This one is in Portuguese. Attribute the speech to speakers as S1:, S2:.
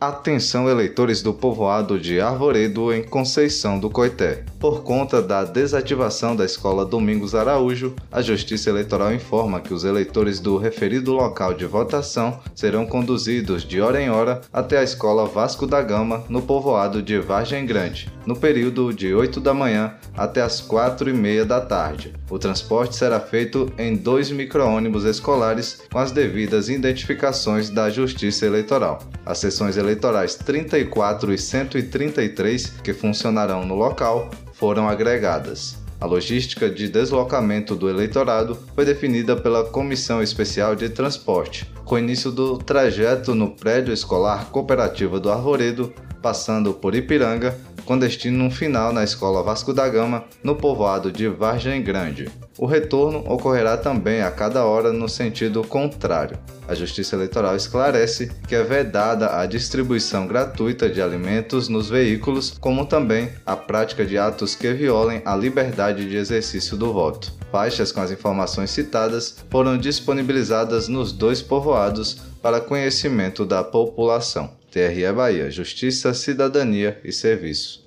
S1: Atenção eleitores do povoado de Arvoredo em Conceição do Coité. Por conta da desativação da escola Domingos Araújo, a Justiça Eleitoral informa que os eleitores do referido local de votação serão conduzidos de hora em hora até a escola Vasco da Gama, no povoado de Vargem Grande, no período de 8 da manhã até as 4 e meia da tarde. O transporte será feito em dois micro-ônibus escolares com as devidas identificações da Justiça Eleitoral. As sessões eleitorais 34 e 133 que funcionarão no local foram agregadas. A logística de deslocamento do eleitorado foi definida pela Comissão Especial de Transporte, com início do trajeto no prédio escolar Cooperativa do Arvoredo, passando por Ipiranga, com destino final na Escola Vasco da Gama, no povoado de Vargem Grande. O retorno ocorrerá também a cada hora no sentido contrário. A Justiça Eleitoral esclarece que é vedada a distribuição gratuita de alimentos nos veículos, como também a prática de atos que violem a liberdade de exercício do voto. Faixas com as informações citadas foram disponibilizadas nos dois povoados para conhecimento da população. TRE Bahia, Justiça, Cidadania e Serviço.